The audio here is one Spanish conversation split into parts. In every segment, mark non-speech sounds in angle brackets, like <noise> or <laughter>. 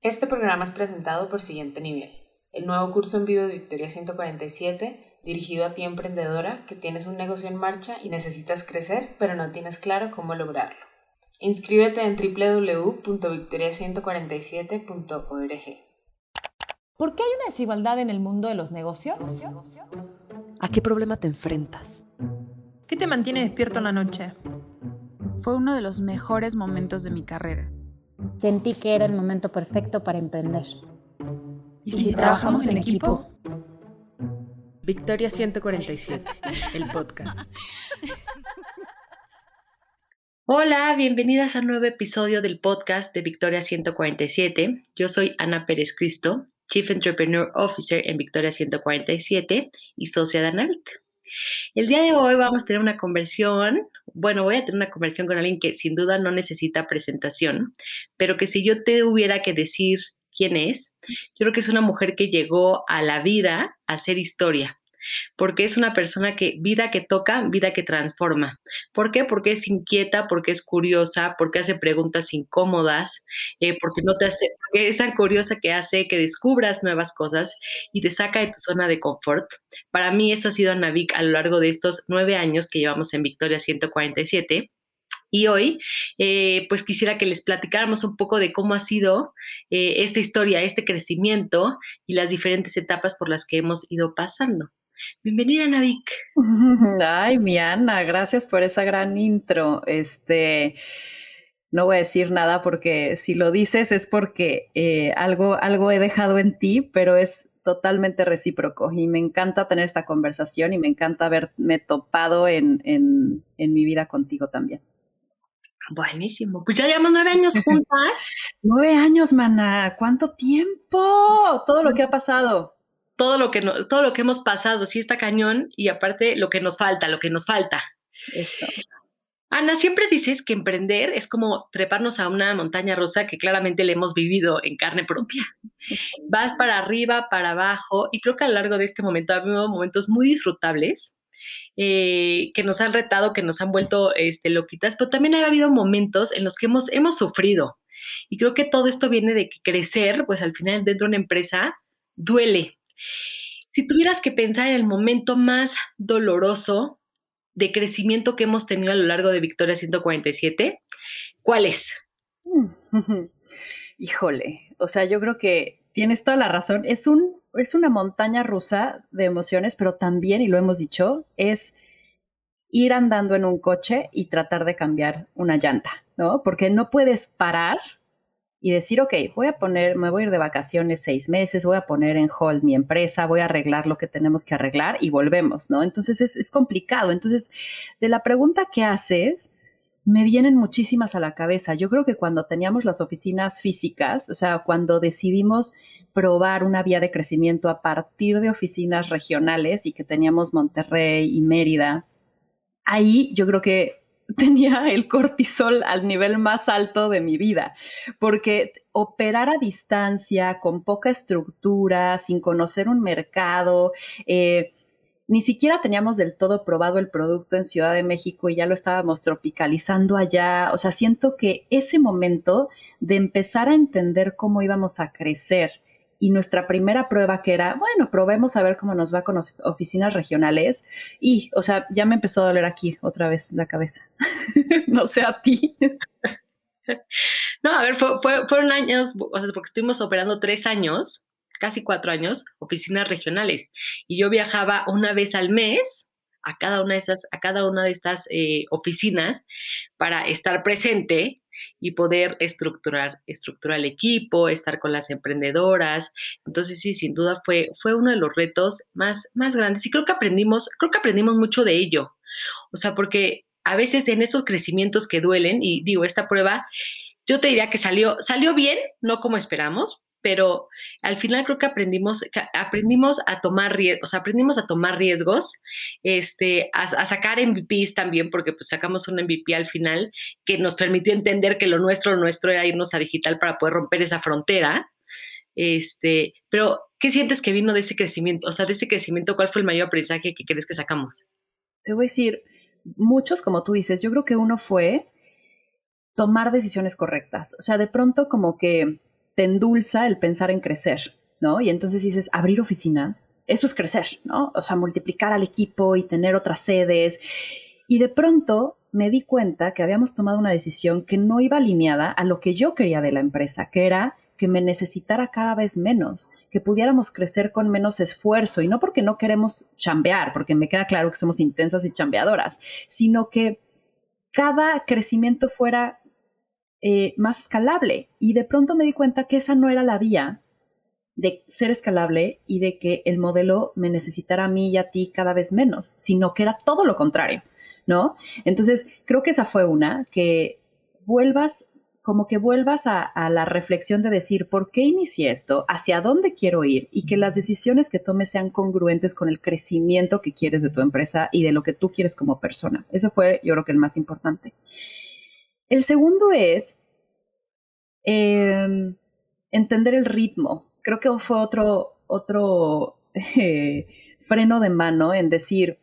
Este programa es presentado por Siguiente Nivel, el nuevo curso en vivo de Victoria 147 dirigido a ti emprendedora que tienes un negocio en marcha y necesitas crecer pero no tienes claro cómo lograrlo. Inscríbete en www.victoria147.org. ¿Por qué hay una desigualdad en el mundo de los negocios? ¿A qué problema te enfrentas? ¿Qué te mantiene despierto en la noche? Fue uno de los mejores momentos de mi carrera. Sentí que era el momento perfecto para emprender. ¿Y si, trabajamos en equipo? Victoria 147, el podcast. Hola, bienvenidas a un nuevo episodio del podcast de Victoria 147. Yo soy Ana Pérez Cristo, Chief Entrepreneur Officer en Victoria 147 y socia de Anavic. El día de hoy vamos a tener una conversión, bueno, voy a tener una conversión con alguien que sin duda no necesita presentación, pero que si yo te hubiera que decir quién es, yo creo que es una mujer que llegó a la vida a hacer historia porque es una persona que vida que toca, vida que transforma. ¿Por qué? Porque es inquieta, porque es curiosa, porque hace preguntas incómodas, eh, porque no te hace, porque es tan curiosa que hace que descubras nuevas cosas y te saca de tu zona de confort. Para mí eso ha sido Anavik a lo largo de estos nueve años que llevamos en Victoria 147. Y hoy, eh, pues quisiera que les platicáramos un poco de cómo ha sido eh, esta historia, este crecimiento y las diferentes etapas por las que hemos ido pasando. Bienvenida, Navik. <laughs> Ay, mi Ana, gracias por esa gran intro. Este, no voy a decir nada porque si lo dices es porque eh, algo, algo he dejado en ti, pero es totalmente recíproco y me encanta tener esta conversación y me encanta haberme topado en, en, en mi vida contigo también. Buenísimo. Pues ya llevamos nueve años <laughs> juntas. nueve años, mana. ¿Cuánto tiempo? Todo lo que ha pasado todo lo que, todo lo que hemos pasado, sí está cañón, y aparte lo que nos falta, lo que nos falta. Eso. Ana, siempre dices que emprender es como treparnos a una montaña rusa que claramente le hemos vivido en carne propia. <laughs> Vas para arriba, para abajo, y creo que a lo largo de este momento ha habido momentos muy disfrutables, eh, que nos han retado, que nos han vuelto este, loquitas, pero también ha habido momentos en los que hemos, hemos sufrido. Y creo que todo esto viene de que crecer, pues al final dentro de una empresa duele, si tuvieras que pensar en el momento más doloroso de crecimiento que hemos tenido a lo largo de Victoria 147, ¿cuál es? <laughs> Híjole, o sea, yo creo que tienes toda la razón. Es, un, es una montaña rusa de emociones, pero también, y lo hemos dicho, es ir andando en un coche y tratar de cambiar una llanta, ¿no? Porque no puedes parar y decir, ok, voy a poner, me voy a ir de vacaciones seis meses, voy a poner en hold mi empresa, voy a arreglar lo que tenemos que arreglar y volvemos, ¿no? Entonces es, es complicado. Entonces, de la pregunta que haces, me vienen muchísimas a la cabeza. Yo creo que cuando teníamos las oficinas físicas, o sea, cuando decidimos probar una vía de crecimiento a partir de oficinas regionales y que teníamos Monterrey y Mérida, ahí yo creo que tenía el cortisol al nivel más alto de mi vida, porque operar a distancia, con poca estructura, sin conocer un mercado, eh, ni siquiera teníamos del todo probado el producto en Ciudad de México y ya lo estábamos tropicalizando allá. O sea, siento que ese momento de empezar a entender cómo íbamos a crecer y nuestra primera prueba que era, bueno, probemos a ver cómo nos va con las oficinas regionales y, o sea, ya me empezó a doler aquí otra vez la cabeza. <laughs> no sé a ti. <laughs> no, a ver, fueron años, o sea, porque estuvimos operando tres años, casi cuatro años, oficinas regionales y yo viajaba una vez al mes a cada una de esas, a cada una de estas eh, oficinas para estar presente y poder estructurar, estructurar el equipo, estar con las emprendedoras. Entonces sí, sin duda fue, fue uno de los retos más, más grandes y creo que aprendimos, creo que aprendimos mucho de ello. O sea, porque a veces en esos crecimientos que duelen, y digo, esta prueba, yo te diría que salió, salió bien, no como esperamos, pero al final creo que aprendimos, aprendimos a tomar riesgos, aprendimos a tomar riesgos, este, a, sacar MVPs también, porque pues sacamos un MVP al final que nos permitió entender que lo nuestro, lo nuestro era irnos a digital para poder romper esa frontera. Este, pero, ¿qué sientes que vino de ese crecimiento? O sea, de ese crecimiento, ¿cuál fue el mayor aprendizaje que crees que sacamos? Te voy a decir, muchos, como tú dices, yo creo que uno fue tomar decisiones correctas. O sea, de pronto como que te endulza el pensar en crecer, ¿no? Y entonces dices, abrir oficinas, eso es crecer, ¿no? O sea, multiplicar al equipo y tener otras sedes. Y de pronto me di cuenta que habíamos tomado una decisión que no iba alineada a lo que yo quería de la empresa, que era que me necesitara cada vez menos, que pudiéramos crecer con menos esfuerzo, y no porque no queremos chambear, porque me queda claro que somos intensas y chambeadoras, sino que cada crecimiento fuera eh, más escalable. Y de pronto me di cuenta que esa no era la vía de ser escalable y de que el modelo me necesitara a mí y a ti cada vez menos, sino que era todo lo contrario, ¿no? Entonces, creo que esa fue una, que vuelvas, como que vuelvas a, la reflexión de decir, ¿por qué inicié esto? ¿Hacia dónde quiero ir? Y que las decisiones que tomes sean congruentes con el crecimiento que quieres de tu empresa y de lo que tú quieres como persona. Eso fue, yo creo que el más importante. El segundo es eh, entender el ritmo. Creo que fue otro, otro <laughs> eh, freno de mano en decir,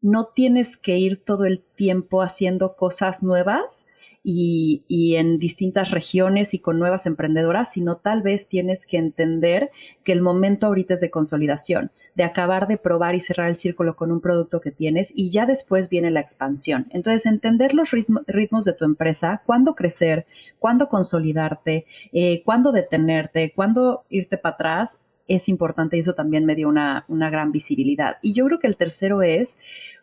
no tienes que ir todo el tiempo haciendo cosas nuevas, y, en distintas regiones y con nuevas emprendedoras, sino tal vez tienes que entender que el momento ahorita es de consolidación, de acabar de probar y cerrar el círculo con un producto que tienes y ya después viene la expansión. Entonces, entender los ritmos de tu empresa, cuándo crecer, cuándo consolidarte, eh, cuándo detenerte, cuándo irte para atrás, es importante y eso también me dio una, gran visibilidad. Y yo creo que el tercero es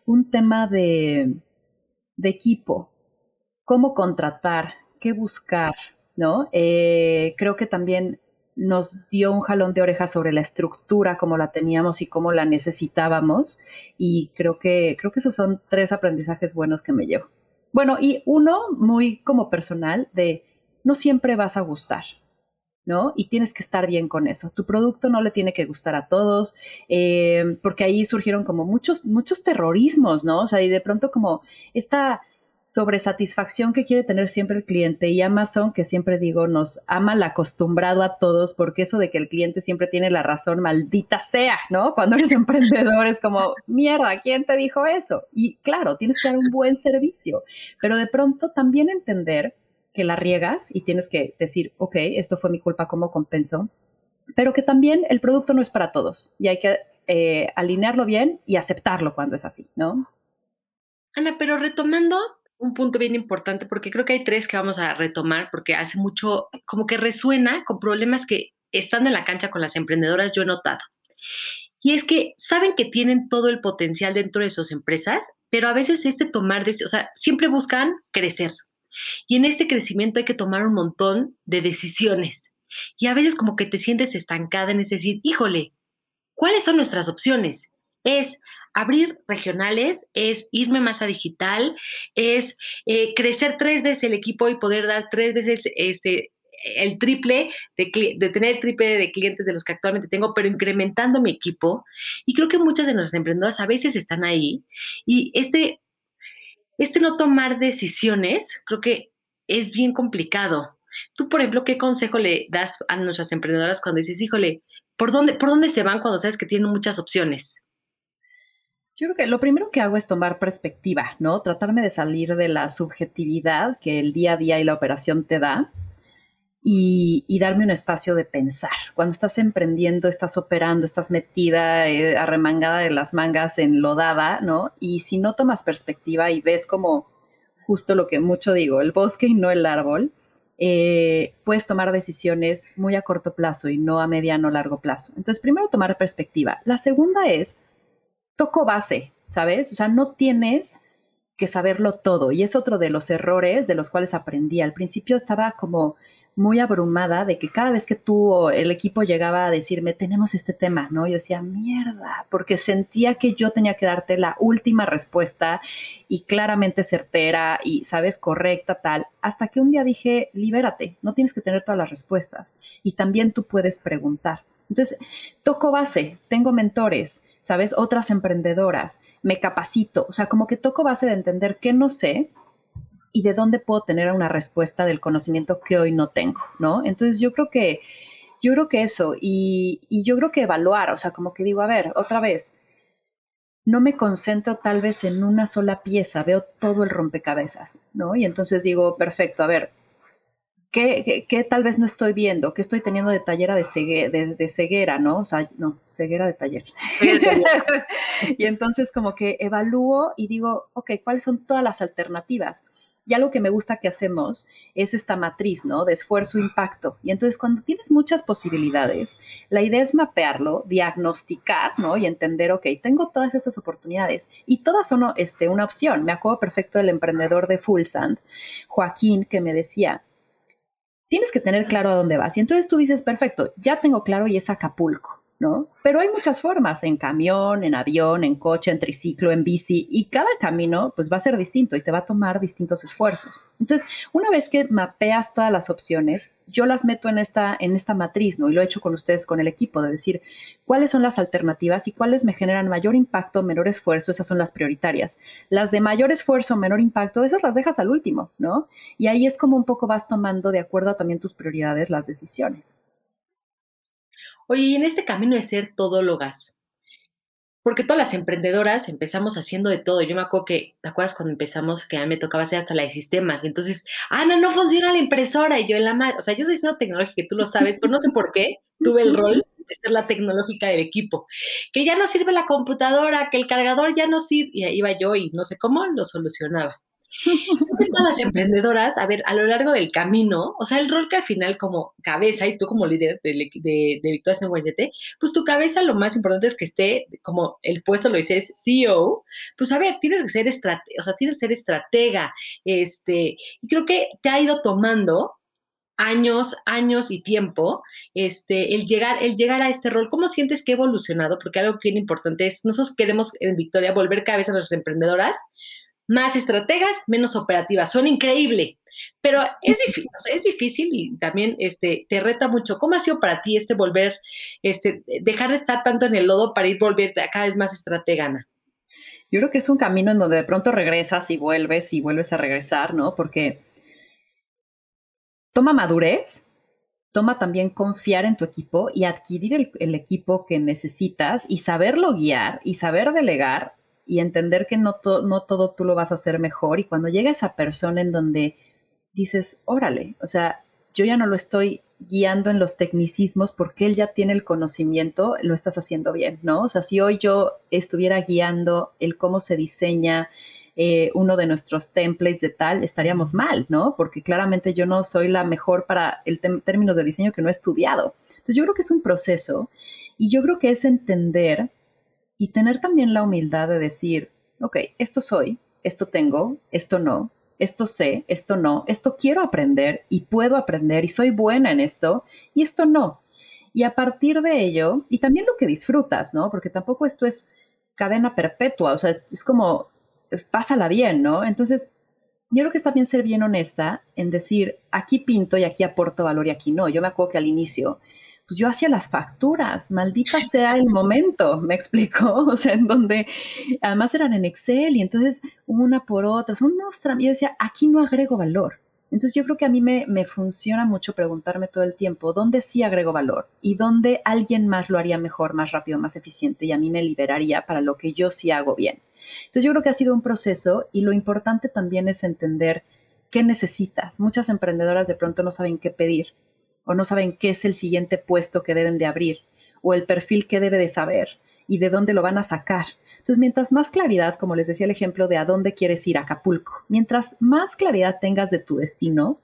un tema de equipo cómo contratar, qué buscar, ¿no? Eh, creo que también nos dio un jalón de orejas sobre la estructura, como la teníamos y cómo la necesitábamos. Y creo que, creo que esos son tres aprendizajes buenos que me llevo. Bueno, y uno muy como personal de no siempre vas a gustar, ¿no? Y tienes que estar bien con eso. Tu producto no le tiene que gustar a todos, eh, porque ahí surgieron como muchos, muchos terrorismos, ¿no? O sea, y de pronto como esta sobre satisfacción que quiere tener siempre el cliente y Amazon, que siempre digo, nos ama el acostumbrado a todos, porque eso de que el cliente siempre tiene la razón, maldita sea, ¿no? Cuando eres <laughs> emprendedor es como, mierda, ¿quién te dijo eso? Y claro, tienes que dar un buen servicio, pero de pronto también entender que la riegas y tienes que decir, ok, esto fue mi culpa, ¿cómo compenso? Pero que también el producto no es para todos y hay que eh, alinearlo bien y aceptarlo cuando es así, ¿no? Ana, pero retomando un punto bien importante porque creo que hay tres que vamos a retomar porque hace mucho, como que resuena con problemas que estando en la cancha con las emprendedoras yo he notado. Y es que saben que tienen todo el potencial dentro de sus empresas, pero a veces este tomar, o sea, siempre buscan crecer. Y en este crecimiento hay que tomar un montón de decisiones. Y a veces como que te sientes estancada en es decir, híjole, ¿cuáles son nuestras opciones? Es abrir regionales es irme más a digital, es eh, crecer tres veces el equipo y poder dar tres veces este, el triple de, de, tener el triple de clientes de los que actualmente tengo, pero incrementando mi equipo. Y creo que muchas de nuestras emprendedoras a veces están ahí. Y este, este no tomar decisiones, creo que es bien complicado. Tú, por ejemplo, ¿qué consejo le das a nuestras emprendedoras cuando dices, híjole, ¿por dónde, ¿por dónde se van cuando sabes que tienen muchas opciones? Yo creo que lo primero que hago es tomar perspectiva, ¿no? Tratarme de salir de la subjetividad que el día a día y la operación te da y, darme un espacio de pensar. Cuando estás emprendiendo, estás operando, estás metida, eh, arremangada de las mangas, enlodada, ¿no? Y si no tomas perspectiva y ves como justo lo que mucho digo, el bosque y no el árbol, eh, puedes tomar decisiones muy a corto plazo y no a mediano o largo plazo. Entonces, primero tomar perspectiva. La segunda es toco base, ¿sabes? O sea, no tienes que saberlo todo. Y es otro de los errores de los cuales aprendí. Al principio estaba como muy abrumada de que cada vez que tú o el equipo llegaba a decirme, tenemos este tema, ¿no? Yo decía, mierda, porque sentía que yo tenía que darte la última respuesta y claramente certera y, ¿sabes?, correcta, tal. Hasta que un día dije, libérate, no tienes que tener todas las respuestas. Y también tú puedes preguntar. Entonces, toco base, tengo mentores, ¿sabes? Otras emprendedoras, me capacito, o sea, como que toco base de entender qué no sé y de dónde puedo tener una respuesta del conocimiento que hoy no tengo, ¿no? Entonces yo creo que, yo creo que eso, y, y yo creo que evaluar, o sea, como que digo, a ver, otra vez, no me concentro tal vez en una sola pieza, veo todo el rompecabezas, ¿no? Y entonces digo, perfecto, a ver, ¿Qué, tal vez no estoy viendo? ¿Qué estoy teniendo de tallera de, de, ceguera, no? O sea, no, ceguera de taller. <laughs> y entonces como que evalúo y digo, ok, ¿cuáles son todas las alternativas? Y algo que me gusta que hacemos es esta matriz, ¿no? De esfuerzo-impacto. Y entonces cuando tienes muchas posibilidades, la idea es mapearlo, diagnosticar, ¿no? Y entender, ok, tengo todas estas oportunidades y todas son este, una opción. Me acuerdo perfecto del emprendedor de Full Sand, Joaquín, que me decía, tienes que tener claro a dónde vas. Y entonces tú dices, perfecto, ya tengo claro y es Acapulco. ¿No? Pero hay muchas formas, en camión, en avión, en coche, en triciclo, en bici, y cada camino pues va a ser distinto y te va a tomar distintos esfuerzos. Entonces, una vez que mapeas todas las opciones, yo las meto en esta, en esta matriz, ¿no? Y lo he hecho con ustedes, con el equipo, de decir cuáles son las alternativas y cuáles me generan mayor impacto, menor esfuerzo, esas son las prioritarias. Las de mayor esfuerzo, menor impacto, esas las dejas al último, ¿no? Y ahí es como un poco vas tomando de acuerdo a también tus prioridades las decisiones. Oye, y en este camino de ser todólogas, porque todas las emprendedoras empezamos haciendo de todo. Yo me acuerdo que, ¿te acuerdas cuando empezamos que a mí me tocaba hacer hasta la de sistemas? Y entonces, ah, no, no funciona la impresora. Y yo en la madre, o sea, yo soy siendo tecnológica, tú lo sabes, pero no sé por qué tuve el rol <laughs> de ser la tecnológica del equipo. Que ya no sirve la computadora, que el cargador ya no sirve. Y ahí iba yo y no sé cómo lo solucionaba. Las emprendedoras, a ver, a lo largo del camino, o sea, el rol que al final como cabeza y tú como líder de, de, de Victoria pues tu cabeza lo más importante es que esté, como el puesto lo dice, es CEO, pues a ver, tienes que ser o sea, tienes que ser estratega, este, y creo que te ha ido tomando años, años y tiempo, este, el llegar, el llegar a este rol, ¿cómo sientes que ha evolucionado? Porque algo bien importante es, nosotros queremos en Victoria volver vez a nuestras emprendedoras más estrategas, menos operativas. Son increíble, pero es difícil, es difícil y también este, te reta mucho. ¿Cómo ha sido para ti este volver, este, dejar de estar tanto en el lodo para ir volver cada vez más estrategana? Yo creo que es un camino en donde de pronto regresas y vuelves y vuelves a regresar, ¿no? Porque toma madurez, toma también confiar en tu equipo y adquirir el, el equipo que necesitas y saberlo guiar y saber delegar y entender que no, no todo tú lo vas a hacer mejor. Y cuando llega esa persona en donde dices, órale, o sea, yo ya no lo estoy guiando en los tecnicismos porque él ya tiene el conocimiento, lo estás haciendo bien, ¿no? O sea, si hoy yo estuviera guiando el cómo se diseña eh, uno de nuestros templates de tal, estaríamos mal, ¿no? Porque claramente yo no soy la mejor para el términos de diseño que no he estudiado. Entonces yo creo que es un proceso y yo creo que es entender y tener también la humildad de decir, ok, esto soy, esto tengo, esto no, esto sé, esto no, esto quiero aprender y puedo aprender y soy buena en esto y esto no. Y a partir de ello, y también lo que disfrutas, ¿no? Porque tampoco esto es cadena perpetua, o sea, es como, pásala bien, ¿no? Entonces, yo creo que está bien ser bien honesta en decir, aquí pinto y aquí aporto valor y aquí no. Yo me acuerdo que al inicio pues yo hacía las facturas, maldita sea el momento, me explicó, <laughs> o sea, en donde además eran en Excel y entonces una por otra, son unos yo decía, aquí no agrego valor. Entonces yo creo que a mí me, me, funciona mucho preguntarme todo el tiempo dónde sí agrego valor y dónde alguien más lo haría mejor, más rápido, más eficiente y a mí me liberaría para lo que yo sí hago bien. Entonces yo creo que ha sido un proceso y lo importante también es entender qué necesitas. Muchas emprendedoras de pronto no saben qué pedir o no saben qué es el siguiente puesto que deben de abrir o el perfil que debe de saber y de dónde lo van a sacar. Entonces, mientras más claridad, como les decía el ejemplo de a dónde quieres ir, a Acapulco, mientras más claridad tengas de tu destino,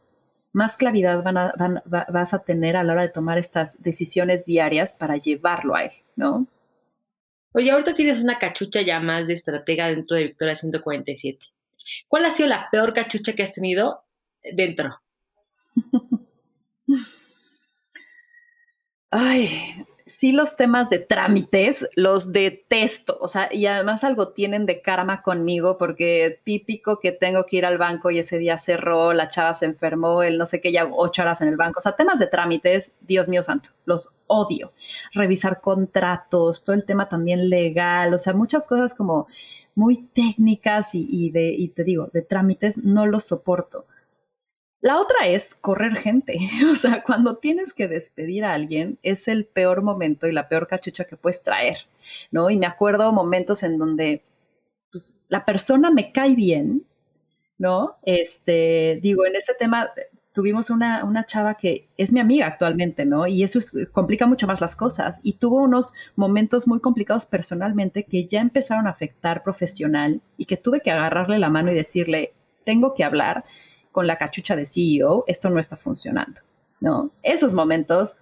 más claridad vas a tener a la hora de tomar estas decisiones diarias para llevarlo a él, ¿no? Oye, ahorita tienes una cachucha ya más de estratega dentro de Victoria 147. ¿Cuál ha sido la peor cachucha que has tenido dentro? <laughs> Ay, sí los temas de trámites los detesto, o sea, y además algo tienen de karma conmigo porque típico que tengo que ir al banco y ese día cerró, la chava se enfermó, el no sé qué, ya ocho horas en el banco, o sea, temas de trámites, Dios mío santo, los odio. Revisar contratos, todo el tema también legal, o sea, muchas cosas como muy técnicas y, y de, y te digo, de trámites, no los soporto. La otra es correr gente. <laughs> O sea, cuando tienes que despedir a alguien es el peor momento y la peor cachucha que puedes traer, ¿no? Y me acuerdo momentos en donde pues, la persona me cae bien, ¿no? Este, digo, en este tema tuvimos una, una chava que es mi amiga actualmente, ¿no? Y eso complica mucho más las cosas. Y tuvo unos momentos muy complicados personalmente que ya empezaron a afectar profesional y que tuve que agarrarle la mano y decirle, tengo que hablar con la cachucha de CEO, esto no está funcionando, ¿no? Esos momentos,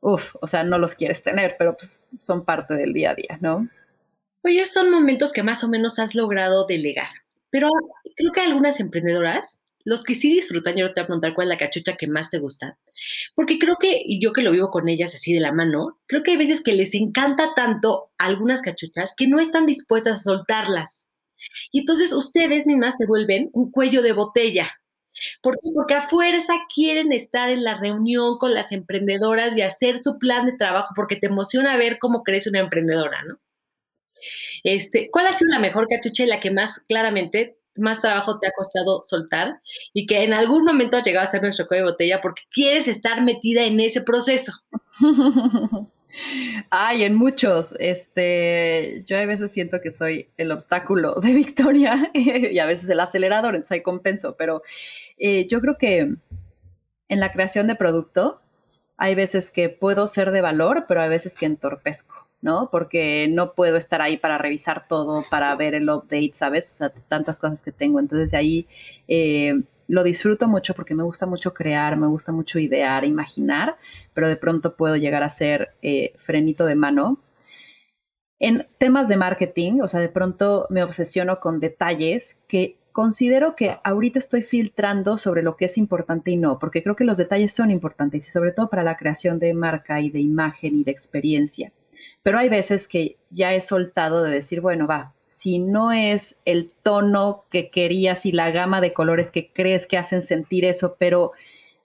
uff, o sea, no los quieres tener, pero pues son parte del día a día, ¿no? Oye, son momentos que más o menos has logrado delegar, pero creo que algunas emprendedoras los que sí disfrutan, yo te voy a preguntar cuál es la cachucha que más te gusta, porque creo que, y yo que lo vivo con ellas así de la mano, creo que hay veces que les encanta tanto algunas cachuchas que no están dispuestas a soltarlas. Y entonces ustedes mismas se vuelven un cuello de botella. ¿Por qué? Porque a fuerza quieren estar en la reunión con las emprendedoras y hacer su plan de trabajo, porque te emociona ver cómo crece una emprendedora, ¿no? Este, ¿Cuál ha sido la mejor cachucha y la que más claramente más trabajo te ha costado soltar y que en algún momento has llegado a ser nuestro cuello de botella porque quieres estar metida en ese proceso. <laughs> Ay, en muchos. Este, yo a veces siento que soy el obstáculo de Victoria <laughs> y a veces el acelerador, entonces ahí compenso, pero eh, yo creo que en la creación de producto hay veces que puedo ser de valor, pero hay veces que entorpezco. ¿no? Porque no puedo estar ahí para revisar todo, para ver el update, ¿sabes? O sea, tantas cosas que tengo. Entonces ahí eh, lo disfruto mucho porque me gusta mucho crear, me gusta mucho idear, imaginar, pero de pronto puedo llegar a ser eh, frenito de mano. En temas de marketing, o sea, de pronto me obsesiono con detalles que considero que ahorita estoy filtrando sobre lo que es importante y no, porque creo que los detalles son importantes y sobre todo para la creación de marca y de imagen y de experiencia. Pero hay veces que ya he soltado de decir, bueno, va, si no es el tono que querías y la gama de colores que crees que hacen sentir eso, pero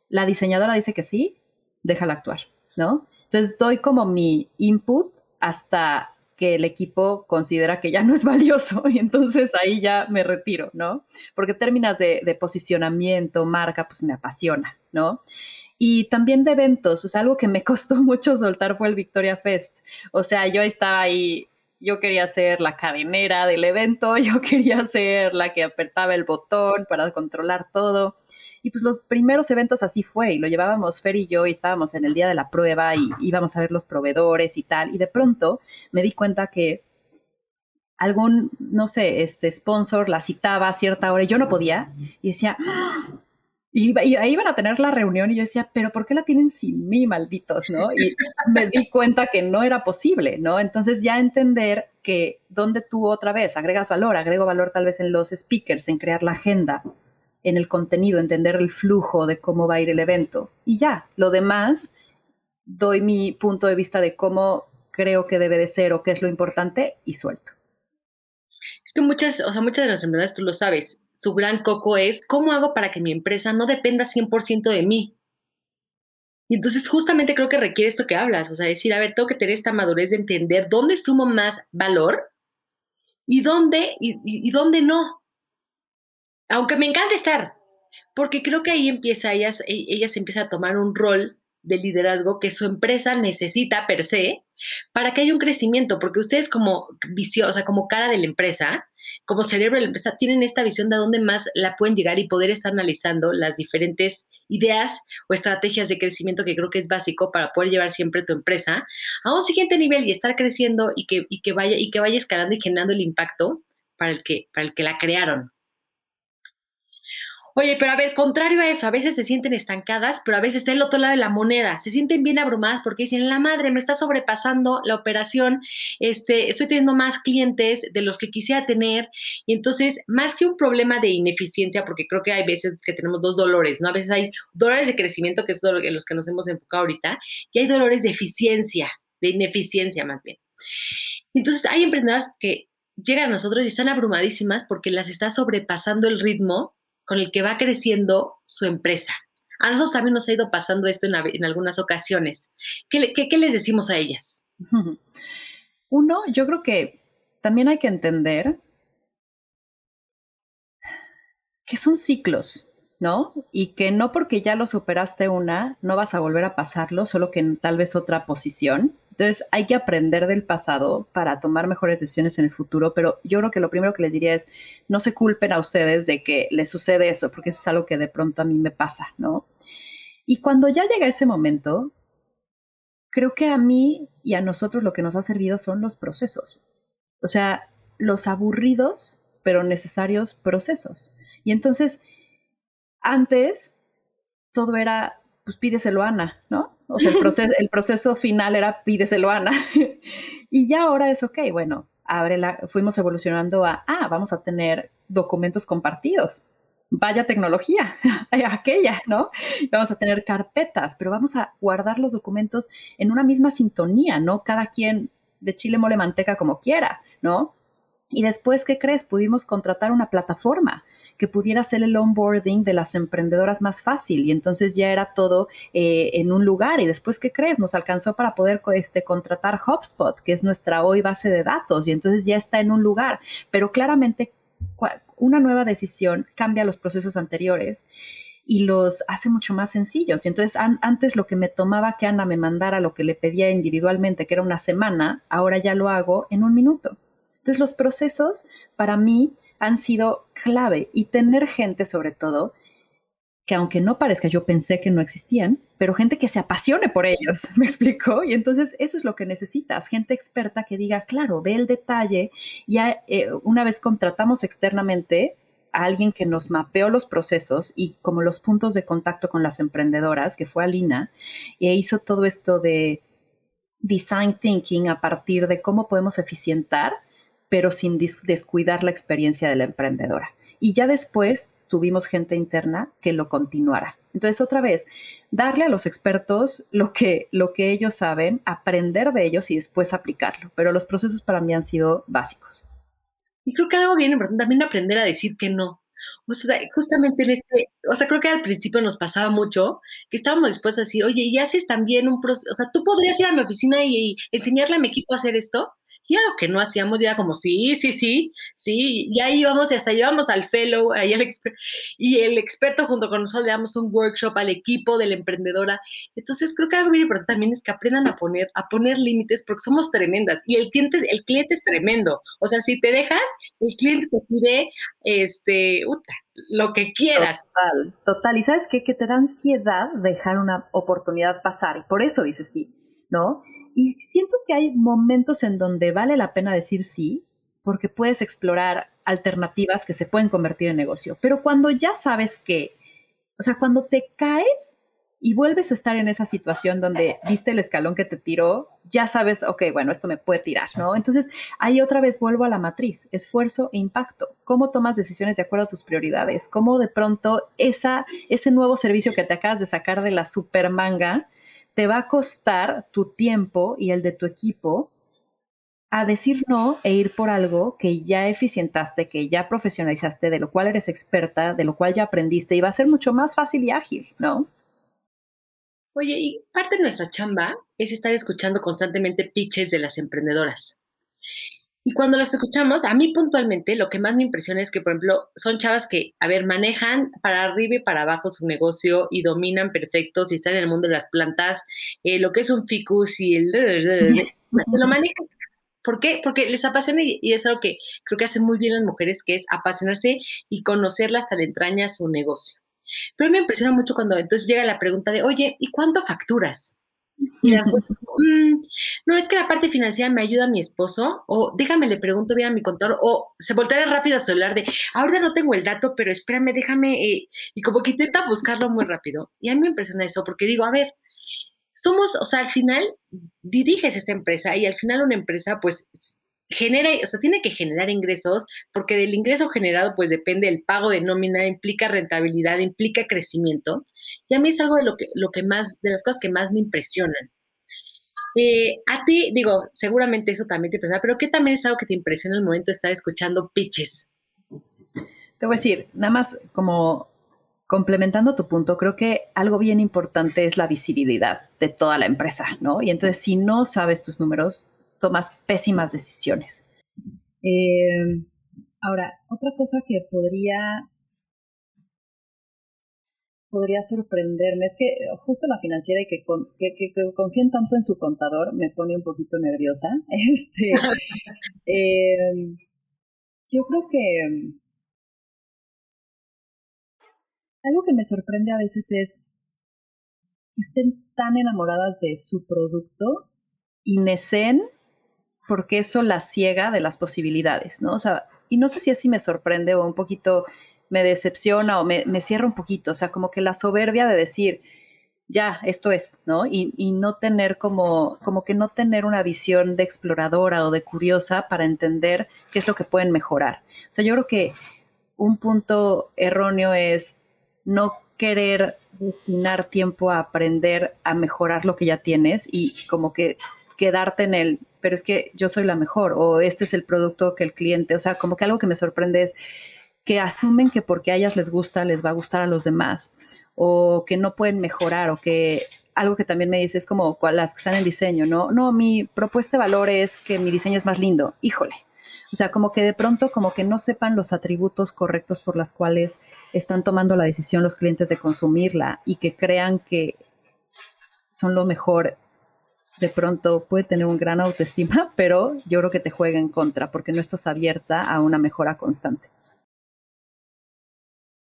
la diseñadora dice que sí, déjala actuar, ¿no? Entonces doy como mi input hasta que el equipo considera que ya no es <laughs> valioso y entonces ahí ya me retiro, ¿no? Porque términos de, de posicionamiento, marca, pues me apasiona, ¿no? y también de eventos. O sea, algo que me <laughs> costó mucho soltar fue el Victoria Fest. O sea, yo estaba ahí, yo quería ser la cadenera del evento, <laughs> yo quería ser la que apretaba el botón para controlar todo. Y pues los primeros eventos así fue, y lo llevábamos Fer y yo, y estábamos en el día de la prueba, y íbamos a ver los proveedores y tal, y de pronto me di cuenta que algún, no sé, este sponsor la citaba a cierta hora y yo no podía, y decía, y, ahí iban a tener la reunión y yo decía, pero ¿por qué la tienen sin mí, malditos? ¿no? Y me di cuenta que no era posible, ¿no? Entonces ya entender que donde tú otra vez agregas valor, agrego valor tal vez en los speakers, en crear la agenda, en el contenido, entender el flujo de cómo va a ir el evento. Y ya, lo demás, doy mi punto de vista de cómo creo que debe de ser o qué es lo importante y suelto. Es que muchas, o sea, muchas de las enfermedades tú lo sabes, su gran coco es, ¿cómo hago para que mi empresa no dependa 100% de mí? Y entonces justamente creo que requiere esto que hablas, o sea, decir, a ver, tengo que tener esta madurez de entender dónde sumo más valor y dónde, y, dónde no. Aunque me encanta estar, porque creo que ahí empieza, ellas, e, ellas empieza a tomar un rol de liderazgo que su empresa necesita per se para que haya un crecimiento, porque ustedes como visión, como cara de la empresa, como cerebro tienen esta visión de dónde más la pueden llegar y poder estar analizando las diferentes ideas o estrategias de crecimiento que creo que es básico para poder llevar siempre tu empresa a un siguiente nivel y estar creciendo y que, y que vaya, y que vaya escalando y generando el impacto para el que, para el que la crearon. Oye, pero a ver, contrario a eso, a veces se sienten estancadas, pero a veces está el otro lado de la moneda. Se sienten bien abrumadas porque dicen, la madre, me está sobrepasando la operación, este, estoy teniendo más clientes de los que quisiera tener. Y entonces, más que un problema de ineficiencia, porque creo que hay veces que tenemos dos dolores, ¿no? A veces hay dolores de crecimiento, que es en los que nos hemos enfocado ahorita, y hay dolores de eficiencia, de ineficiencia más bien. Entonces, hay emprendedoras que llegan a nosotros y están abrumadísimas porque las está sobrepasando el ritmo con el que va creciendo su empresa. A nosotros también nos ha ido pasando esto en, algunas ocasiones. ¿Qué, ¿Qué, les decimos a ellas? <laughs> Uno, yo creo que también hay que entender que son ciclos, ¿no? Y que no porque ya lo superaste una, no vas a volver a pasarlo, solo que en tal vez otra posición. Entonces hay que aprender del pasado para tomar mejores decisiones en el futuro, pero yo creo que lo primero que les diría es no se culpen a ustedes de que les sucede eso, porque eso es algo que de pronto a mí me pasa, ¿no? Y cuando ya llega ese momento, creo que a mí y a nosotros lo que nos ha servido son los procesos. O sea, los aburridos pero necesarios procesos. Y entonces, antes todo era, pues pídeselo a Ana, ¿no? O sea, el proceso, el proceso final era pídeselo a Ana. <laughs> y ya ahora es, ok, bueno, abre la, fuimos evolucionando a, ah, vamos a tener documentos compartidos. Vaya tecnología, <laughs> aquella, ¿no? Vamos a tener carpetas, pero vamos a guardar los documentos en una misma sintonía, ¿no? Cada quien de chile mole manteca como quiera, ¿no? Y después, ¿qué crees? Pudimos contratar una plataforma que pudiera hacer el onboarding de las emprendedoras más fácil y entonces ya era todo eh, en un lugar y después, ¿qué crees? Nos alcanzó para poder este, contratar HubSpot, que es nuestra hoy base de datos y entonces ya está en un lugar, pero claramente una nueva decisión cambia los procesos anteriores y los hace mucho más sencillos. Y entonces antes lo que me tomaba que Ana me mandara lo que le pedía individualmente, que era una semana, ahora ya lo hago en un minuto. Entonces los procesos para mí han sido clave y tener gente sobre todo que aunque no parezca, yo pensé que no existían, pero gente que se apasione por ellos, <laughs> ¿me explicó? Y entonces eso es lo que necesitas, gente experta que diga, claro, ve el detalle. Ya eh, una vez contratamos externamente a alguien que nos mapeó los procesos y como los puntos de contacto con las emprendedoras, que fue Alina, e hizo todo esto de design thinking a partir de cómo podemos eficientar pero sin descuidar la experiencia de la emprendedora. Y ya después tuvimos gente interna que lo continuara. Entonces, otra vez, darle a los expertos lo que, lo que ellos saben, aprender de ellos y después aplicarlo. Pero los procesos para mí han sido básicos. Y creo que algo bien importante también aprender a decir que no. O sea, justamente en este, o sea, creo que al principio nos pasaba mucho que estábamos dispuestos a decir, oye, ¿y haces también un proceso? O sea, tú podrías ir a mi oficina y, y enseñarle a mi equipo a hacer esto. Y algo que no hacíamos ya como, sí, sí, sí, sí, y ahí íbamos y hasta llevamos al fellow, ahí el y el experto junto con nosotros le damos un workshop al equipo de la emprendedora. Entonces creo que algo muy importante también es que aprendan a poner, a poner límites porque somos tremendas y el cliente, el cliente es tremendo. O sea, si te dejas, el cliente te pide, este, lo que quieras. Total, total. Y sabes qué? Que te da ansiedad dejar una oportunidad pasar y por eso dices sí, ¿no? Y siento que hay momentos en donde vale la pena decir sí, porque puedes explorar alternativas que se pueden convertir en negocio. Pero cuando ya sabes que, o sea, cuando te caes y vuelves a estar en esa situación donde viste el escalón que te tiró, ya sabes, ok, bueno, esto me puede tirar, ¿no? Entonces, ahí otra vez vuelvo a la matriz, esfuerzo e impacto. ¿Cómo tomas decisiones de acuerdo a tus prioridades? ¿Cómo de pronto esa, ese nuevo servicio que te acabas de sacar de la super manga te va a costar tu tiempo y el de tu equipo a decir no e ir por algo que ya eficientaste, que ya profesionalizaste, de lo cual eres experta, de lo cual ya aprendiste y va a ser mucho más fácil y ágil, ¿no? Oye, y parte de nuestra chamba es estar escuchando constantemente pitches de las emprendedoras. Y cuando las escuchamos, a mí puntualmente lo que más me impresiona es que, por ejemplo, son chavas que, a ver, manejan para arriba y para abajo su negocio y dominan perfecto si están en el mundo de las plantas, eh, lo que es un ficus y el... Se <laughs> lo manejan. ¿Por qué? Porque les apasiona y es algo que creo que hacen muy bien las mujeres, que es apasionarse y conocerla hasta la entraña su negocio. Pero me impresiona mucho cuando entonces llega la pregunta de, oye, ¿y cuánto facturas? Y las cosas, mm, no, es que la parte financiera me ayuda a mi esposo, o déjame, le pregunto bien a mi contador, o se voltea rápido al celular de, ahora no tengo el dato, pero espérame, déjame, eh", y como que intenta buscarlo muy rápido. Y a mí me impresiona eso, porque digo, a ver, somos, o sea, al final diriges esta empresa y al final una empresa, pues genera, o sea, tiene que generar ingresos, porque del ingreso generado, pues depende el pago de nómina, implica rentabilidad, implica crecimiento. Y a mí es algo de lo que, lo que más, de las cosas que más me impresionan. Eh, a ti, digo, seguramente eso también te impresiona, pero ¿qué también es algo que te impresiona en el momento de estar escuchando pitches? Te voy a decir, nada más como complementando tu punto, creo que algo bien importante es la visibilidad de toda la empresa, ¿no? Y entonces, si no sabes tus números, tomas pésimas decisiones. Eh, ahora, otra cosa que podría podría sorprenderme. Es que justo la financiera y que, que, confíen tanto en su contador me pone un poquito nerviosa. <laughs> Este, em, yo creo que algo que me sorprende a veces es que estén tan enamoradas de su producto y necen porque eso las ciega de las posibilidades, ¿no? O sea, y no sé si así me sorprende o un poquito me decepciona o me, cierra un poquito, o sea, como que la soberbia de decir, ya, esto es, ¿no? Y, y, no tener como, como que no tener una visión de exploradora o de curiosa para entender qué es lo que pueden mejorar. O sea, yo creo que un punto erróneo es no querer destinar tiempo a aprender a mejorar lo que ya tienes y como que quedarte en el, pero es que yo soy la mejor o este es el producto que el cliente, o sea, como que algo que me sorprende es que asumen que porque a ellas les gusta, les va a gustar a los demás, o que no pueden mejorar, o que algo que también me dice es como las que están en diseño, ¿no? No, mi propuesta de valor es que mi diseño es más lindo. Híjole. O sea, como que de pronto como que no sepan los atributos correctos por las cuales están tomando la decisión los clientes de consumirla y que crean que son lo mejor, de pronto puede tener un gran autoestima, <laughs> pero yo creo que te juega en contra porque no estás abierta a una mejora constante.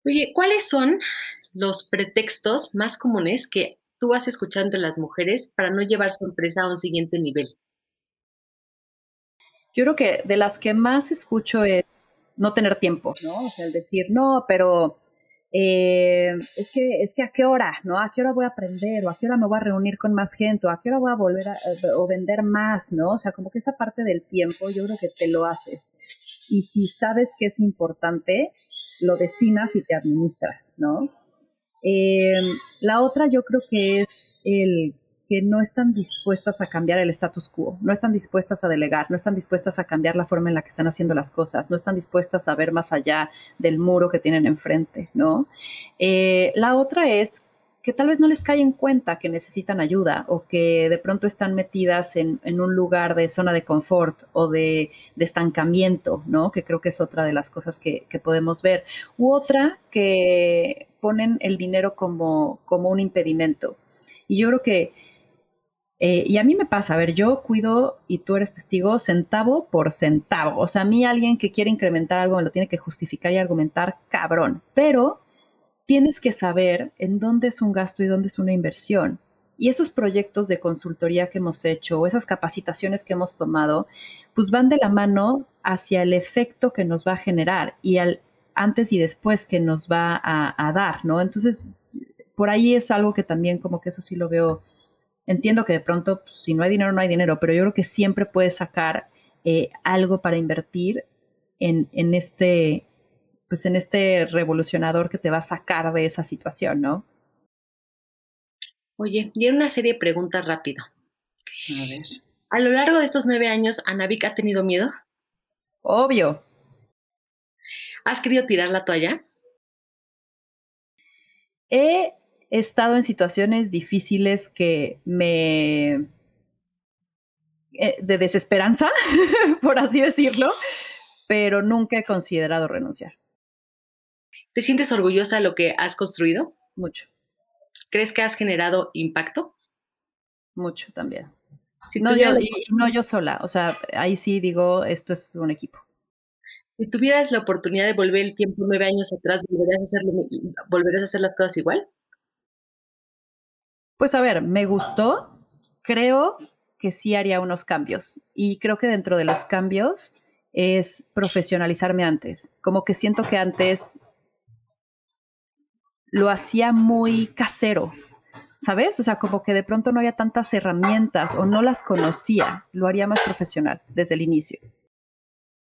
Oye, ¿cuáles son los pretextos más comunes que tú vas escuchando en las mujeres para no llevar su empresa a un siguiente nivel? Yo creo que de las que más escucho es no tener tiempo, ¿no? O sea, el decir, no, pero eh, es, que, es que a qué hora, ¿no? ¿A qué hora voy a aprender? ¿O a qué hora me voy a reunir con más gente? ¿O a qué hora voy a volver a o vender más, ¿no? O sea, como que esa parte del tiempo yo creo que te lo haces. Y si sabes que es importante, lo destinas y te administras, ¿no? Eh, la otra yo creo que es el que no están dispuestas a cambiar el status quo, no están dispuestas a delegar, no están dispuestas a cambiar la forma en la que están haciendo las cosas, no están dispuestas a ver más allá del muro que tienen enfrente, ¿no? Eh, la otra es que tal vez no les cae en cuenta que necesitan ayuda o que de pronto están metidas en, un lugar de zona de confort o de, estancamiento, ¿no? Que creo que es otra de las cosas que, podemos ver. U otra que ponen el dinero como, como un impedimento. Y yo creo que, eh, y a mí me pasa, a ver, yo cuido, y tú eres testigo, centavo por centavo. O sea, a mí alguien que quiere incrementar algo me lo tiene que justificar y argumentar, cabrón. Pero tienes que saber en dónde es un gasto y dónde es una inversión. Y esos proyectos de consultoría que hemos hecho esas capacitaciones que hemos tomado, pues van de la mano hacia el efecto que nos va a generar y al antes y después que nos va a, dar, ¿no? Entonces, por ahí es algo que también como que eso sí lo veo. Entiendo que de pronto, pues, si no hay dinero, no hay dinero, pero yo creo que siempre puedes sacar eh, algo para invertir en, en, este, pues en este revolucionador que te va a sacar de esa situación, ¿no? Oye, y en una serie de preguntas rápido. A ver. A lo largo de estos nueve años, ¿Anavik ha tenido miedo? Obvio. ¿Has querido tirar la toalla? He estado en situaciones difíciles que me... Eh, de desesperanza, <laughs> por así decirlo, pero nunca he considerado renunciar. ¿Te sientes orgullosa de lo que has construido? Mucho. ¿Crees que has generado impacto? Mucho también. no, yo, no yo sola, o sea, ahí sí digo, esto es un equipo. Si tuvieras la oportunidad de volver el tiempo nueve años atrás, ¿volverías a, hacerlo, ¿volverías a hacer las cosas igual? Pues a ver, me gustó. Creo que sí haría unos cambios. Y creo que dentro de los cambios es profesionalizarme antes. Como que siento que antes lo hacía muy casero, ¿sabes? O sea, como que de pronto no había tantas herramientas o no las conocía. Lo haría más profesional desde el inicio.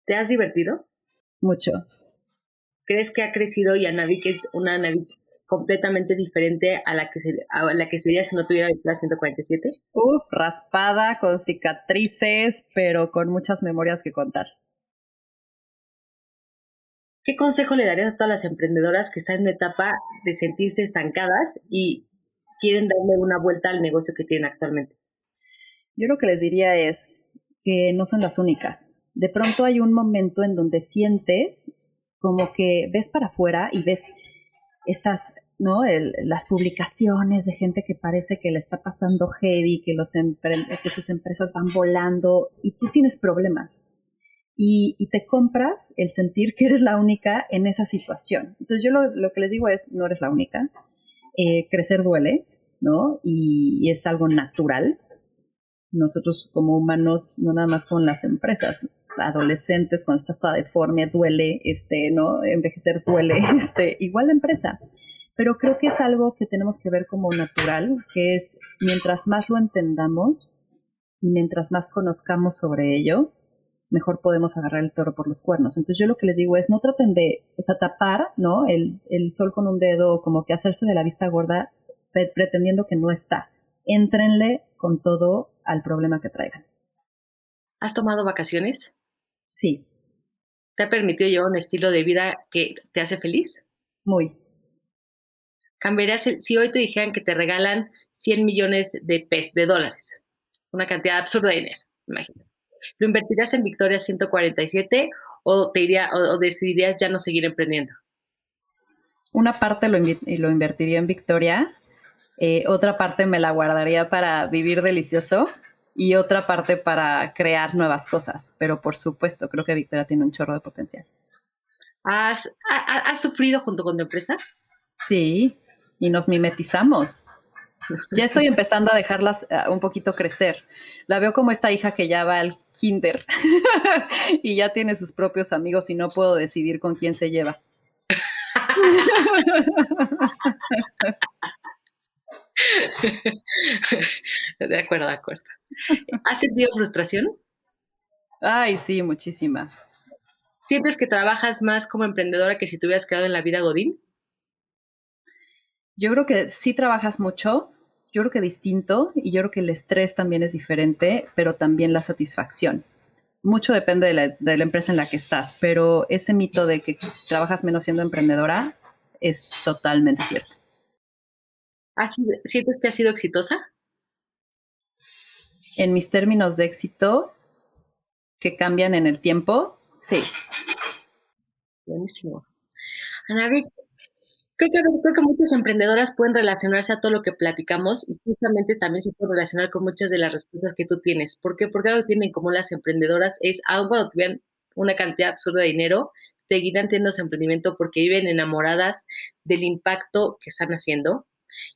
¿Te has divertido? Mucho. ¿Crees que ha crecido y Anavik es una Anavik completamente diferente a la que, a la que sería si no tuviera la 147? Uf, raspada, con cicatrices, pero con muchas memorias que contar. ¿Qué consejo le darías a todas las emprendedoras que están en una etapa de sentirse estancadas y quieren darle una vuelta al negocio que tienen actualmente? Yo lo que les diría es que no son las únicas. De pronto hay un momento en donde sientes como que ves para afuera y ves estas ¿no? las publicaciones de gente que parece que le está pasando heavy, que, los que sus empresas van volando y tú tienes problemas. Y, te compras el sentir que eres la única en esa situación. Entonces yo lo, que les digo es, no eres la única. Eh, crecer duele, ¿no? y es algo natural nosotros como humanos, no nada más con las empresas, adolescentes, cuando estás toda deforme, duele, este, ¿no? Envejecer duele, este, igual la empresa. Pero creo que es algo que tenemos que ver como natural, que es mientras más lo entendamos y mientras más conozcamos sobre ello, mejor podemos agarrar el toro por los cuernos. Entonces yo lo que les digo es, no traten de, o sea, tapar, ¿no? El, el sol con un dedo, como que hacerse de la vista gorda pretendiendo que no está. Éntrenle con todo al problema que traigan. ¿Has tomado vacaciones? Sí. ¿Te ha permitido llevar un estilo de vida que te hace feliz? Muy. ¿Cambiarías si hoy te dijeran que te regalan 100 millones de, pes, de dólares? Una cantidad absurda de dinero, imagínate. ¿Lo invertirías en Victoria 147 o, te iría, o, decidirías ya no seguir emprendiendo? Una parte lo, lo invertiría en Victoria eh, otra parte me la guardaría para vivir delicioso y otra parte para crear nuevas cosas. Pero por supuesto, creo que Victoria tiene un chorro de potencial. ¿Has, sufrido junto con tu empresa? Sí, y nos mimetizamos. Ya estoy empezando a dejarlas eh, un poquito crecer. La veo como esta hija que ya va al kinder <laughs> y ya tiene sus propios amigos y no puedo decidir con quién se lleva. <laughs> de acuerdo, de acuerdo. ¿Has sentido frustración? Ay, sí, muchísima. ¿Sientes que trabajas más como emprendedora que si te hubieras quedado en la vida Godín? Yo creo que sí trabajas mucho, yo creo que distinto y yo creo que el estrés también es diferente, pero también la satisfacción. Mucho depende de la, de la empresa en la que estás, pero ese mito de que trabajas menos siendo emprendedora es totalmente cierto. ¿Sientes que ha sido exitosa? En mis términos de éxito, que cambian en el tiempo, sí. Buenísimo. Ana creo que, creo que muchas emprendedoras pueden relacionarse a todo lo que platicamos y justamente también se pueden relacionar con muchas de las respuestas que tú tienes. ¿Por qué? Porque algo que tienen como las emprendedoras es, aun cuando tuvieran una cantidad absurda de dinero, seguirán teniendo su emprendimiento porque viven enamoradas del impacto que están haciendo,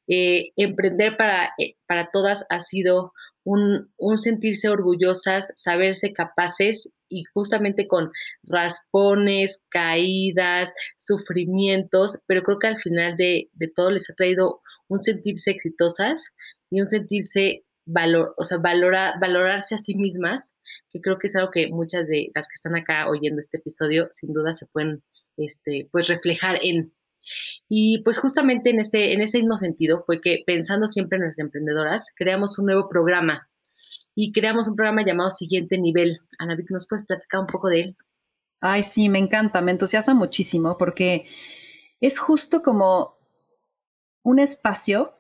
eh, emprender para, eh, para todas ha sido un, sentirse orgullosas, saberse capaces y justamente con raspones, caídas, sufrimientos, pero creo que al final de, todo les ha traído un sentirse exitosas y un sentirse valor, o sea, valora, valorarse a sí mismas, que creo que es algo que muchas de las que están acá oyendo este episodio sin duda se pueden este, pues reflejar en, y pues justamente en ese, en ese mismo sentido fue que pensando siempre en las emprendedoras, creamos un nuevo programa y creamos un programa llamado Siguiente Nivel. Ana ¿nos puedes platicar un poco de él? Ay, sí, me encanta, me entusiasma muchísimo porque es justo como un espacio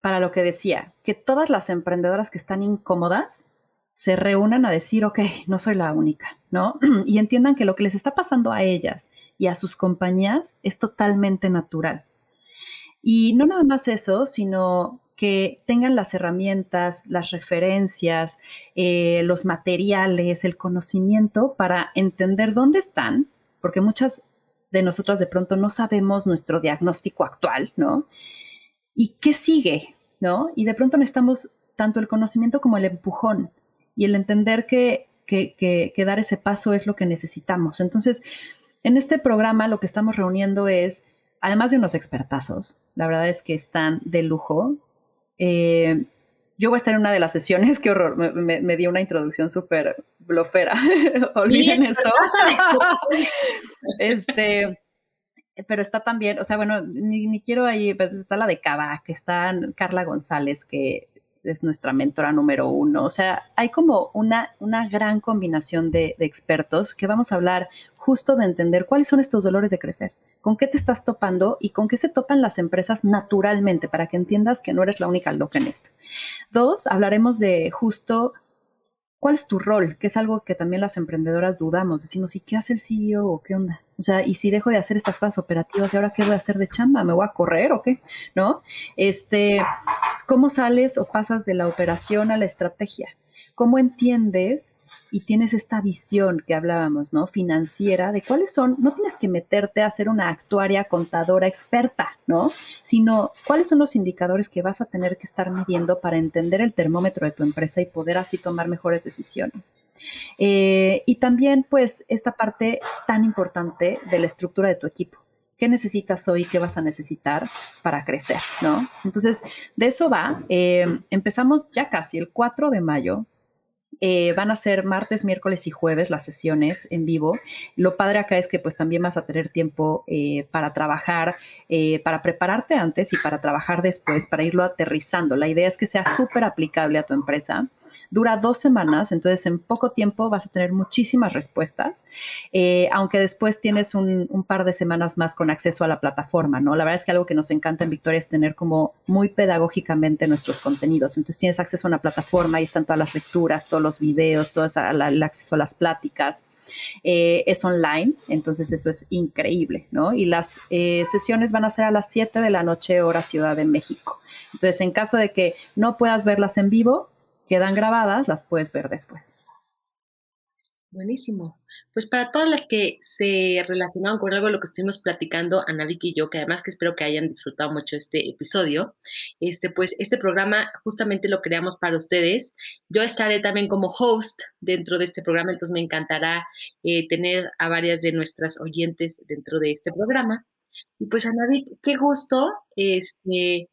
para lo que decía, que todas las emprendedoras que están incómodas se reúnan a decir, ok, no soy la única, ¿no? <clears throat> Y entiendan que lo que les está pasando a ellas y a sus compañías es totalmente natural. Y no nada más eso, sino que tengan las herramientas, las referencias, eh, los materiales, el conocimiento para entender dónde están, porque muchas de nosotras de pronto no sabemos nuestro diagnóstico actual, ¿no? Y qué sigue, ¿no? Y de pronto necesitamos tanto el conocimiento como el empujón y el entender que, que, dar ese paso es lo que necesitamos. Entonces, en este programa lo que estamos reuniendo es, además de unos expertazos, la verdad es que están de lujo. Eh, yo voy a estar en una de las sesiones, <laughs> qué horror, me, dio una introducción súper blofera, <laughs> olviden eso. <laughs> este, pero está también, o sea, bueno, ni, ni quiero ahí, está la de Cava, que está Carla González, que es nuestra mentora número uno. O sea, hay como una, una gran combinación de, expertos que vamos a hablar justo de entender cuáles son estos dolores de crecer, con qué te estás topando y con qué se topan las empresas naturalmente para que entiendas que no eres la única loca en esto. Dos, hablaremos de justo ¿cuál es tu rol? Que es algo que también las emprendedoras dudamos. Decimos, ¿y qué hace el CEO o qué onda? O sea, ¿y si dejo de hacer estas cosas operativas y ahora qué voy a hacer de chamba? ¿Me voy a correr o qué? ¿No? Este, ¿cómo sales o pasas de la operación a la estrategia? ¿Cómo entiendes y tienes esta visión que hablábamos, ¿no? Financiera de cuáles son, no tienes que meterte a ser una actuaria contadora experta, ¿no? Sino cuáles son los indicadores que vas a tener que estar midiendo para entender el termómetro de tu empresa y poder así tomar mejores decisiones. Eh, y también, pues, esta parte tan importante de la estructura de tu equipo. ¿Qué necesitas hoy? ¿Qué vas a necesitar para crecer? ¿no? Entonces, de eso va. Eh, empezamos ya casi el 4 de mayo eh, van a ser martes, miércoles y jueves las sesiones en vivo. Lo padre acá es que pues también vas a tener tiempo eh, para trabajar, eh, para prepararte antes y para trabajar después, para irlo aterrizando. La idea es que sea súper aplicable a tu empresa. Dura dos semanas, entonces en poco tiempo vas a tener muchísimas respuestas, aunque después tienes un, par de semanas más con acceso a la plataforma, ¿no? La verdad es que algo que nos encanta en Victoria es tener como muy pedagógicamente nuestros contenidos. Entonces tienes acceso a una plataforma, ahí están todas las lecturas, todos los videos, todo el acceso a las pláticas. Eh, es online, entonces eso es increíble, ¿no? Y las eh, sesiones van a ser a las 7 de la noche hora Ciudad de México. Entonces, en caso de que no puedas verlas en vivo, quedan grabadas, las puedes ver después. Buenísimo. Pues para todas las que se relacionaron con algo de lo que estuvimos platicando, Ana Vicky y yo, que además que espero que hayan disfrutado mucho este episodio, este, pues este programa justamente lo creamos para ustedes. Yo estaré también como host dentro de este programa, entonces me encantará eh, tener a varias de nuestras oyentes dentro de este programa. Y pues Ana Vicky, qué gusto este,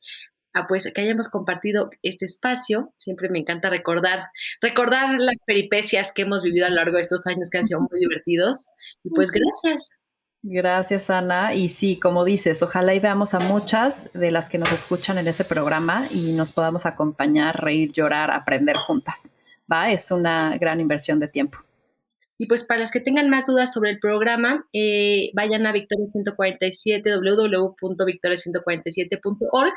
a pues que hayamos compartido este espacio. Siempre me encanta recordar, recordar las peripecias que hemos vivido a lo largo de estos años que han sido muy <laughs> divertidos. Y pues gracias. Gracias, Ana. Y sí, como dices, ojalá y veamos a muchas de las que nos escuchan en ese programa y nos podamos acompañar, reír, llorar, aprender juntas. ¿Va? Es una gran inversión de tiempo. Y pues para las que tengan más dudas sobre el programa, eh, vayan a Victoria 147, www.victoria147.org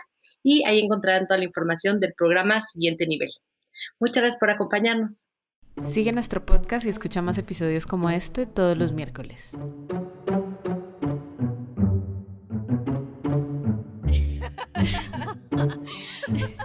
y ahí encontrarán toda la información del programa Siguiente Nivel. Muchas gracias por acompañarnos. Sigue nuestro podcast y escucha más episodios como este todos los miércoles. <laughs>